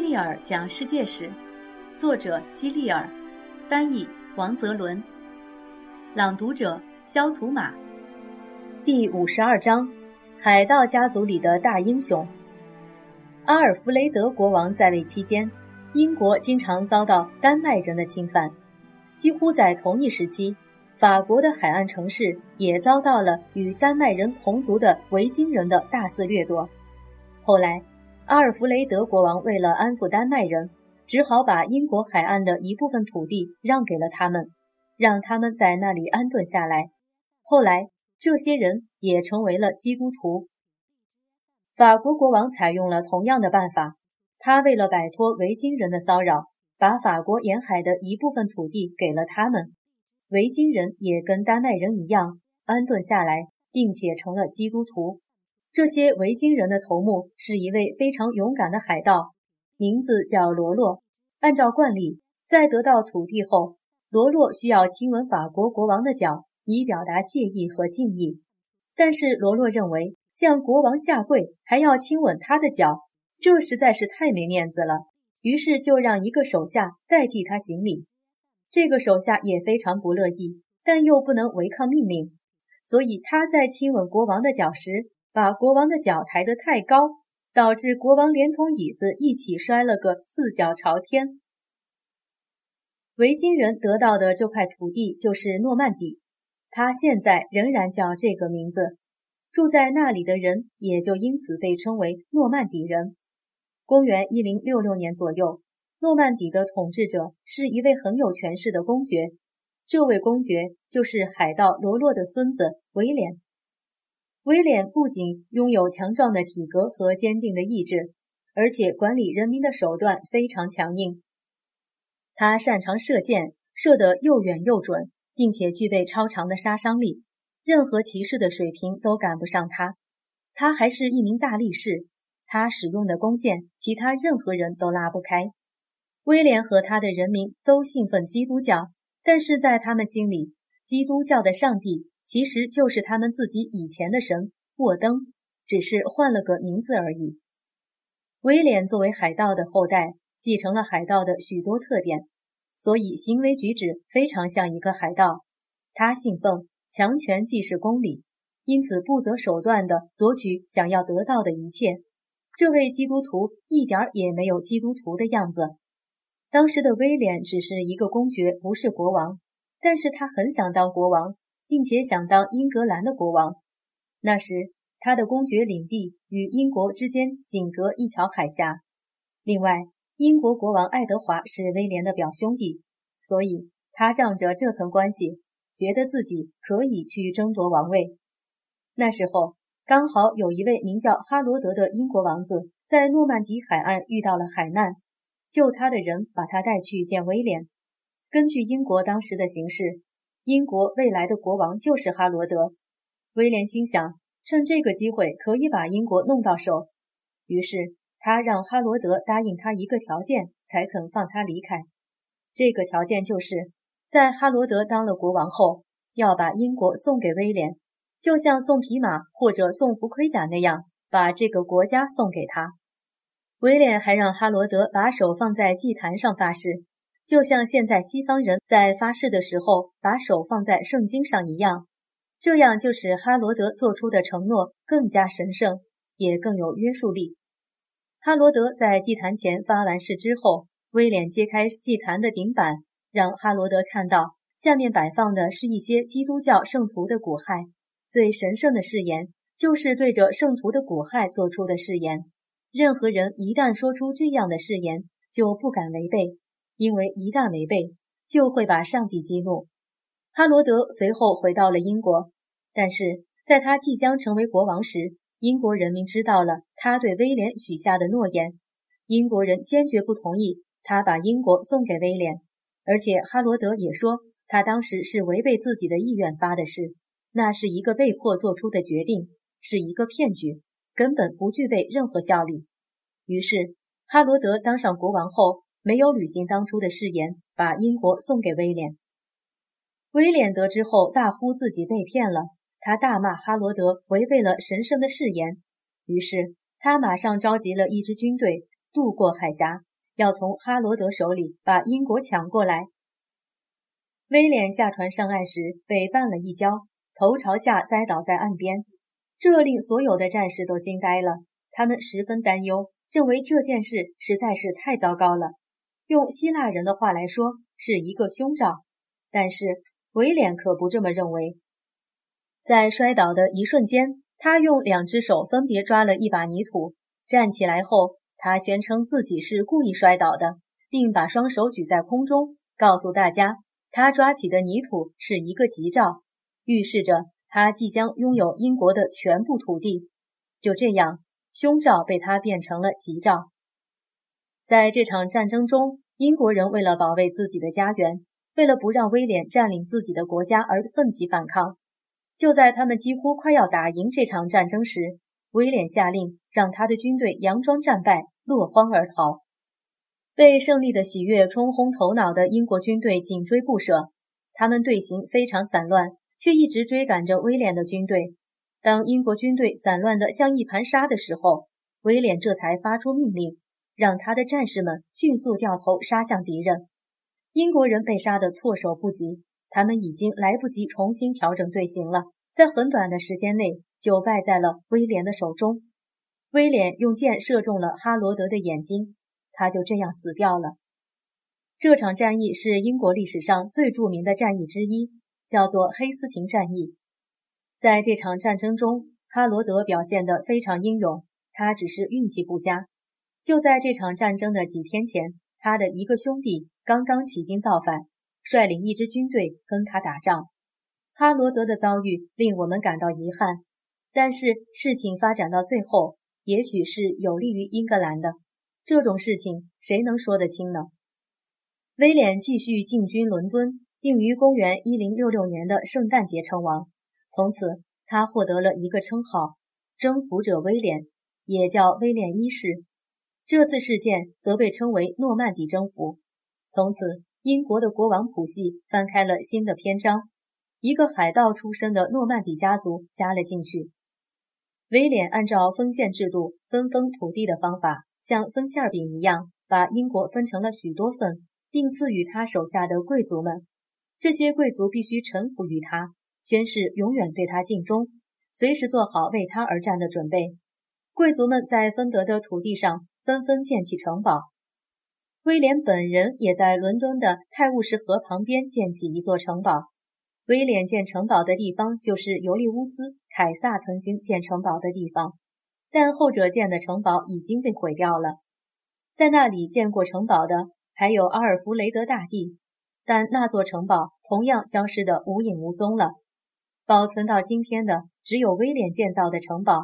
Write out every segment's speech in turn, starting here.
利尔讲世界史，作者基利尔，翻译王泽伦，朗读者肖图马。第五十二章：海盗家族里的大英雄。阿尔弗雷德国王在位期间，英国经常遭到丹麦人的侵犯。几乎在同一时期，法国的海岸城市也遭到了与丹麦人同族的维京人的大肆掠夺。后来，阿尔弗雷德国王为了安抚丹麦人，只好把英国海岸的一部分土地让给了他们，让他们在那里安顿下来。后来，这些人也成为了基督徒。法国国王采用了同样的办法，他为了摆脱维京人的骚扰，把法国沿海的一部分土地给了他们。维京人也跟丹麦人一样安顿下来，并且成了基督徒。这些维京人的头目是一位非常勇敢的海盗，名字叫罗洛。按照惯例，在得到土地后，罗洛需要亲吻法国国王的脚，以表达谢意和敬意。但是罗洛认为，向国王下跪还要亲吻他的脚，这实在是太没面子了。于是就让一个手下代替他行礼。这个手下也非常不乐意，但又不能违抗命令，所以他在亲吻国王的脚时。把国王的脚抬得太高，导致国王连同椅子一起摔了个四脚朝天。维京人得到的这块土地就是诺曼底，他现在仍然叫这个名字。住在那里的人也就因此被称为诺曼底人。公元一零六六年左右，诺曼底的统治者是一位很有权势的公爵，这位公爵就是海盗罗洛的孙子威廉。威廉不仅拥有强壮的体格和坚定的意志，而且管理人民的手段非常强硬。他擅长射箭，射得又远又准，并且具备超长的杀伤力，任何骑士的水平都赶不上他。他还是一名大力士，他使用的弓箭，其他任何人都拉不开。威廉和他的人民都信奉基督教，但是在他们心里，基督教的上帝。其实就是他们自己以前的神沃登，只是换了个名字而已。威廉作为海盗的后代，继承了海盗的许多特点，所以行为举止非常像一个海盗。他信奉强权即是公理，因此不择手段地夺取想要得到的一切。这位基督徒一点也没有基督徒的样子。当时的威廉只是一个公爵，不是国王，但是他很想当国王。并且想当英格兰的国王。那时，他的公爵领地与英国之间仅隔一条海峡。另外，英国国王爱德华是威廉的表兄弟，所以他仗着这层关系，觉得自己可以去争夺王位。那时候，刚好有一位名叫哈罗德的英国王子在诺曼底海岸遇到了海难，救他的人把他带去见威廉。根据英国当时的形势。英国未来的国王就是哈罗德。威廉心想，趁这个机会可以把英国弄到手，于是他让哈罗德答应他一个条件，才肯放他离开。这个条件就是，在哈罗德当了国王后，要把英国送给威廉，就像送匹马或者送副盔甲那样，把这个国家送给他。威廉还让哈罗德把手放在祭坛上发誓。就像现在西方人在发誓的时候把手放在圣经上一样，这样就使哈罗德做出的承诺更加神圣，也更有约束力。哈罗德在祭坛前发完誓之后，威廉揭开祭坛的顶板，让哈罗德看到下面摆放的是一些基督教圣徒的骨骸。最神圣的誓言就是对着圣徒的骨骸做出的誓言。任何人一旦说出这样的誓言，就不敢违背。因为一旦违背，就会把上帝激怒。哈罗德随后回到了英国，但是在他即将成为国王时，英国人民知道了他对威廉许下的诺言。英国人坚决不同意他把英国送给威廉，而且哈罗德也说他当时是违背自己的意愿发的誓，那是一个被迫做出的决定，是一个骗局，根本不具备任何效力。于是哈罗德当上国王后。没有履行当初的誓言，把英国送给威廉。威廉得知后，大呼自己被骗了。他大骂哈罗德违背了神圣的誓言。于是他马上召集了一支军队，渡过海峡，要从哈罗德手里把英国抢过来。威廉下船上岸时被绊了一跤，头朝下栽倒在岸边，这令所有的战士都惊呆了。他们十分担忧，认为这件事实在是太糟糕了。用希腊人的话来说，是一个凶兆。但是威廉可不这么认为。在摔倒的一瞬间，他用两只手分别抓了一把泥土。站起来后，他宣称自己是故意摔倒的，并把双手举在空中，告诉大家，他抓起的泥土是一个吉兆，预示着他即将拥有英国的全部土地。就这样，凶兆被他变成了吉兆。在这场战争中，英国人为了保卫自己的家园，为了不让威廉占领自己的国家而奋起反抗。就在他们几乎快要打赢这场战争时，威廉下令让他的军队佯装战败，落荒而逃。被胜利的喜悦冲昏头脑的英国军队紧追不舍，他们队形非常散乱，却一直追赶着威廉的军队。当英国军队散乱得像一盘沙的时候，威廉这才发出命令，让他的战士们迅速掉头杀向敌人。英国人被杀得措手不及，他们已经来不及重新调整队形了，在很短的时间内。就败在了威廉的手中。威廉用箭射中了哈罗德的眼睛，他就这样死掉了。这场战役是英国历史上最著名的战役之一，叫做黑斯廷战役。在这场战争中，哈罗德表现得非常英勇，他只是运气不佳。就在这场战争的几天前，他的一个兄弟刚刚起兵造反，率领一支军队跟他打仗。哈罗德的遭遇令我们感到遗憾。但是事情发展到最后，也许是有利于英格兰的。这种事情谁能说得清呢？威廉继续进军伦敦，并于公元一零六六年的圣诞节称王。从此，他获得了一个称号——征服者威廉，也叫威廉一世。这次事件则被称为诺曼底征服。从此，英国的国王谱系翻开了新的篇章，一个海盗出身的诺曼底家族加了进去。威廉按照封建制度分封土地的方法，像分馅饼一样，把英国分成了许多份，并赐予他手下的贵族们。这些贵族必须臣服于他，宣誓永远对他尽忠，随时做好为他而战的准备。贵族们在分得的土地上纷纷建起城堡。威廉本人也在伦敦的泰晤士河旁边建起一座城堡。威廉建城堡的地方就是尤利乌斯·凯撒曾经建城堡的地方，但后者建的城堡已经被毁掉了。在那里建过城堡的还有阿尔弗雷德大帝，但那座城堡同样消失得无影无踪了。保存到今天的只有威廉建造的城堡，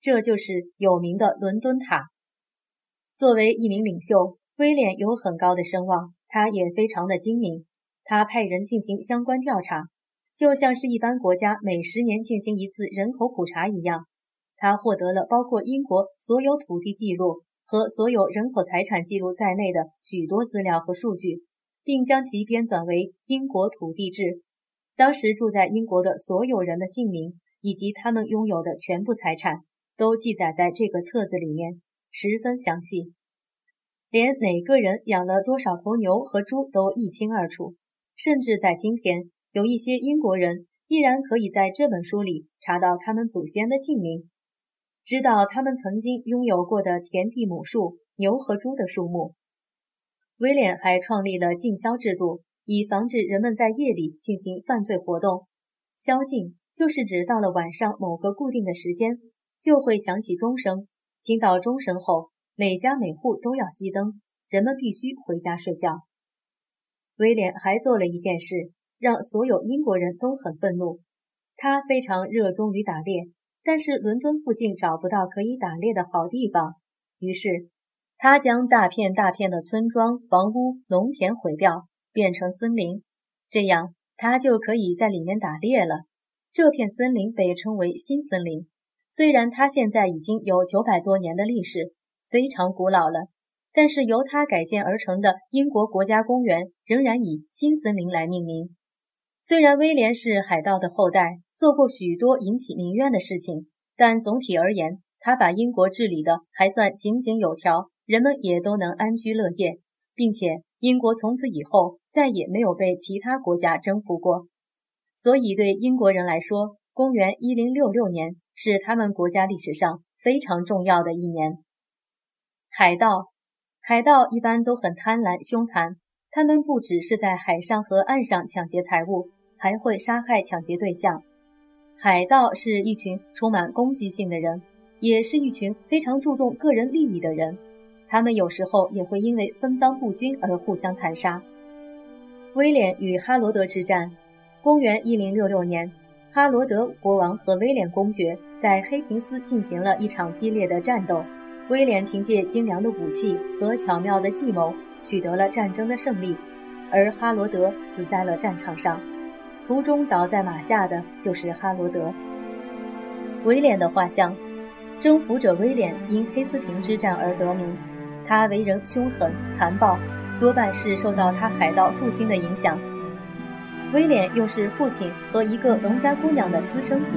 这就是有名的伦敦塔。作为一名领袖，威廉有很高的声望，他也非常的精明。他派人进行相关调查。就像是一般国家每十年进行一次人口普查一样，他获得了包括英国所有土地记录和所有人口财产记录在内的许多资料和数据，并将其编纂为《英国土地志》。当时住在英国的所有人的姓名以及他们拥有的全部财产都记载在这个册子里面，十分详细，连哪个人养了多少头牛和猪都一清二楚。甚至在今天。有一些英国人依然可以在这本书里查到他们祖先的姓名，知道他们曾经拥有过的田地亩数、牛和猪的数目。威廉还创立了禁宵制度，以防止人们在夜里进行犯罪活动。宵禁就是指到了晚上某个固定的时间，就会响起钟声，听到钟声后，每家每户都要熄灯，人们必须回家睡觉。威廉还做了一件事。让所有英国人都很愤怒。他非常热衷于打猎，但是伦敦附近找不到可以打猎的好地方，于是他将大片大片的村庄、房屋、农田毁掉，变成森林，这样他就可以在里面打猎了。这片森林被称为新森林，虽然它现在已经有九百多年的历史，非常古老了，但是由他改建而成的英国国家公园仍然以新森林来命名。虽然威廉是海盗的后代，做过许多引起民怨的事情，但总体而言，他把英国治理的还算井井有条，人们也都能安居乐业，并且英国从此以后再也没有被其他国家征服过。所以，对英国人来说，公元一零六六年是他们国家历史上非常重要的一年。海盗，海盗一般都很贪婪凶残，他们不只是在海上和岸上抢劫财物，还会杀害抢劫对象。海盗是一群充满攻击性的人，也是一群非常注重个人利益的人。他们有时候也会因为分赃不均而互相残杀。威廉与哈罗德之战，公元一零六六年。哈罗德国王和威廉公爵在黑廷斯进行了一场激烈的战斗，威廉凭借精良的武器和巧妙的计谋取得了战争的胜利，而哈罗德死在了战场上。途中倒在马下的就是哈罗德。威廉的画像，征服者威廉因黑斯廷之战而得名，他为人凶狠残暴，多半是受到他海盗父亲的影响。威廉又是父亲和一个农家姑娘的私生子，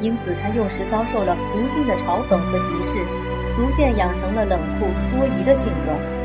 因此他幼时遭受了无尽的嘲讽和歧视，逐渐养成了冷酷多疑的性格。